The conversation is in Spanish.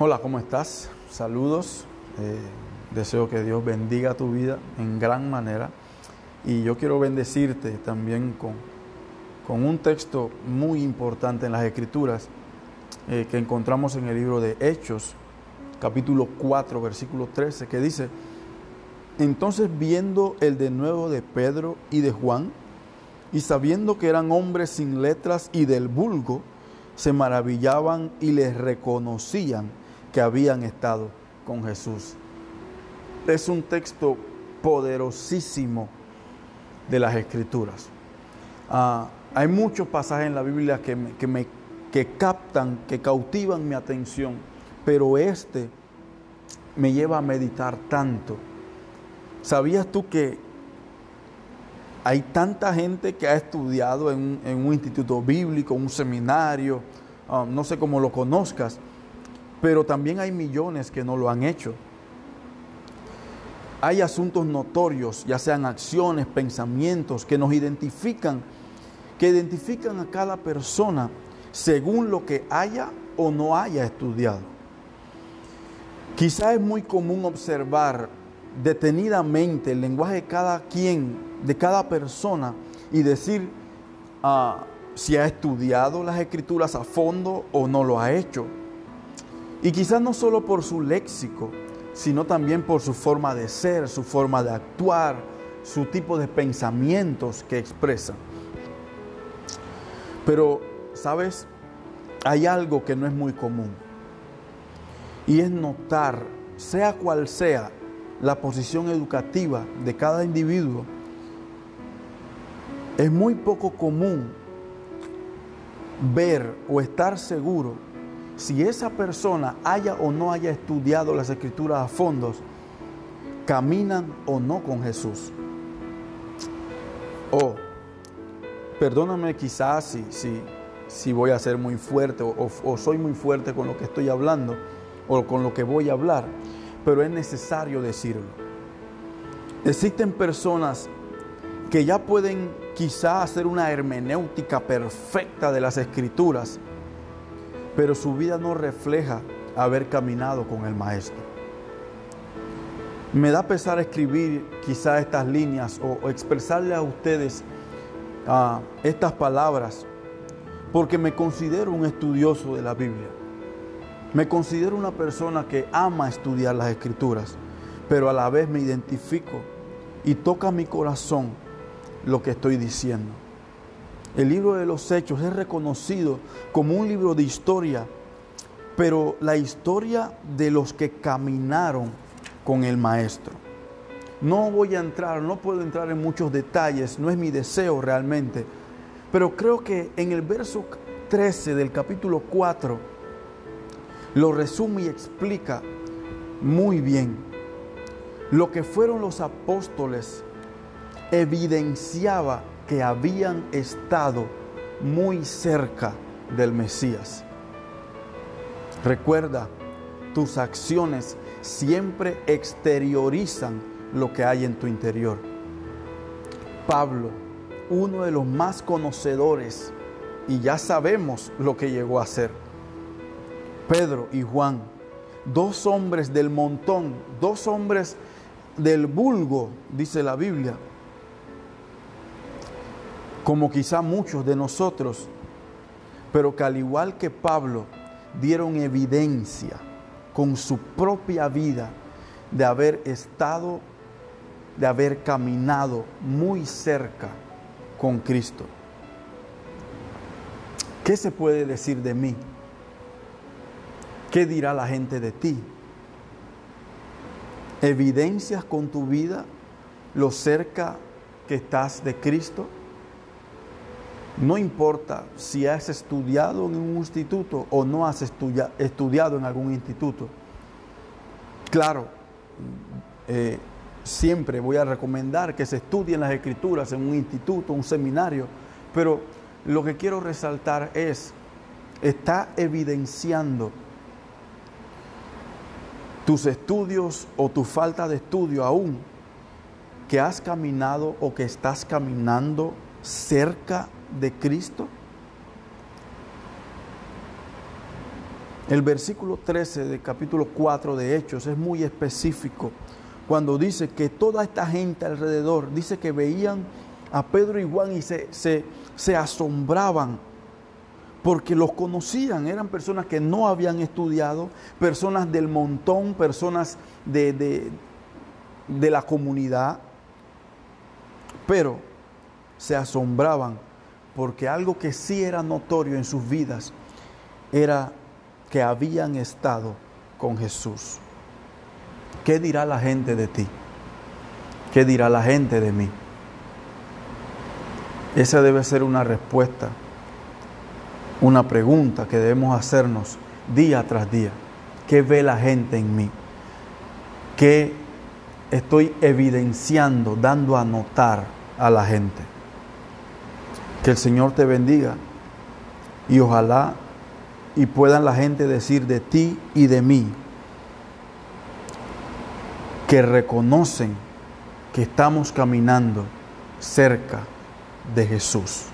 Hola, ¿cómo estás? Saludos. Eh, deseo que Dios bendiga tu vida en gran manera. Y yo quiero bendecirte también con, con un texto muy importante en las Escrituras eh, que encontramos en el libro de Hechos, capítulo 4, versículo 13, que dice, entonces viendo el de nuevo de Pedro y de Juan, y sabiendo que eran hombres sin letras y del vulgo, se maravillaban y les reconocían que habían estado con Jesús. Es un texto poderosísimo de las Escrituras. Ah, hay muchos pasajes en la Biblia que, me, que, me, que captan, que cautivan mi atención, pero este me lleva a meditar tanto. ¿Sabías tú que hay tanta gente que ha estudiado en un, instituto bíblico, un seminario, um, no sé cómo lo conozcas, pero también hay millones que no lo han hecho. Hay asuntos notorios, ya sean acciones, pensamientos, que nos identifican, que identifican a cada persona según lo que haya o no haya estudiado. Quizá es muy común observar detenidamente el lenguaje de cada quien, de cada persona, y decir uh, si ha estudiado las escrituras a fondo o no lo ha hecho. Y quizás no solo por su léxico, sino también por su forma de ser, su forma de actuar, su tipo de pensamientos que expresa. Pero, ¿sabes? Hay algo que no es muy común. Y es notar, sea cual sea la posición educativa de cada individuo, es muy poco común ver o estar seguro si esa persona haya o no haya estudiado las escrituras a fondos, caminan o no con Jesús. O, perdóname quizás si, si, si, voy a ser muy fuerte o, o soy muy fuerte con lo que estoy hablando o con lo que voy a hablar, pero es necesario decirlo. Existen personas que ya pueden quizá hacer una hermenéutica perfecta de las escrituras, pero su vida no refleja haber caminado con el Maestro. Me da pesar escribir quizá estas líneas o, expresarle a ustedes uh, estas palabras, porque me considero un estudioso de la Biblia. Me considero una persona que ama estudiar las escrituras, pero a la vez me identifico y toca mi corazón lo que estoy diciendo. El libro de los Hechos es reconocido como un libro de historia, pero la historia de los que caminaron con el Maestro. No voy a entrar, no puedo entrar en muchos detalles, no es mi deseo realmente, pero creo que en el verso 13 del capítulo 4 lo resume y explica muy bien. Lo que fueron los apóstoles evidenciaba que habían estado muy cerca del Mesías. Recuerda, tus acciones siempre exteriorizan lo que hay en tu interior. Pablo, uno de los más conocedores, y ya sabemos lo que llegó a ser. Pedro y Juan, dos hombres del montón, dos hombres del vulgo, dice la Biblia, como quizá muchos de nosotros, pero que al igual que Pablo dieron evidencia con su propia vida de haber estado, de haber caminado muy cerca con Cristo. ¿Qué se puede decir de mí? ¿Qué dirá la gente de ti? ¿Evidencias con tu vida lo cerca que estás de Cristo? No importa si has estudiado en un instituto o no has estudia, estudiado en algún instituto. Claro, eh, siempre voy a recomendar que se estudien las escrituras en un instituto, un seminario, pero lo que quiero resaltar es, está evidenciando tus estudios o tu falta de estudio aún, que has caminado o que estás caminando cerca de Cristo? El versículo 13 del capítulo 4 de Hechos es muy específico. Cuando dice que toda esta gente alrededor, dice que veían a Pedro y Juan y se, se, asombraban porque los conocían, eran personas que no habían estudiado, personas del montón, personas de, de, de la comunidad, pero se asombraban porque algo que sí era notorio en sus vidas era que habían estado con Jesús. ¿Qué dirá la gente de ti? ¿Qué dirá la gente de mí? Esa debe ser una respuesta, una pregunta que debemos hacernos día tras día. ¿Qué ve la gente en mí? ¿Qué estoy evidenciando, dando a notar a la gente? Que el Señor te bendiga y ojalá y puedan la gente decir de ti y de mí que reconocen que estamos caminando cerca de Jesús.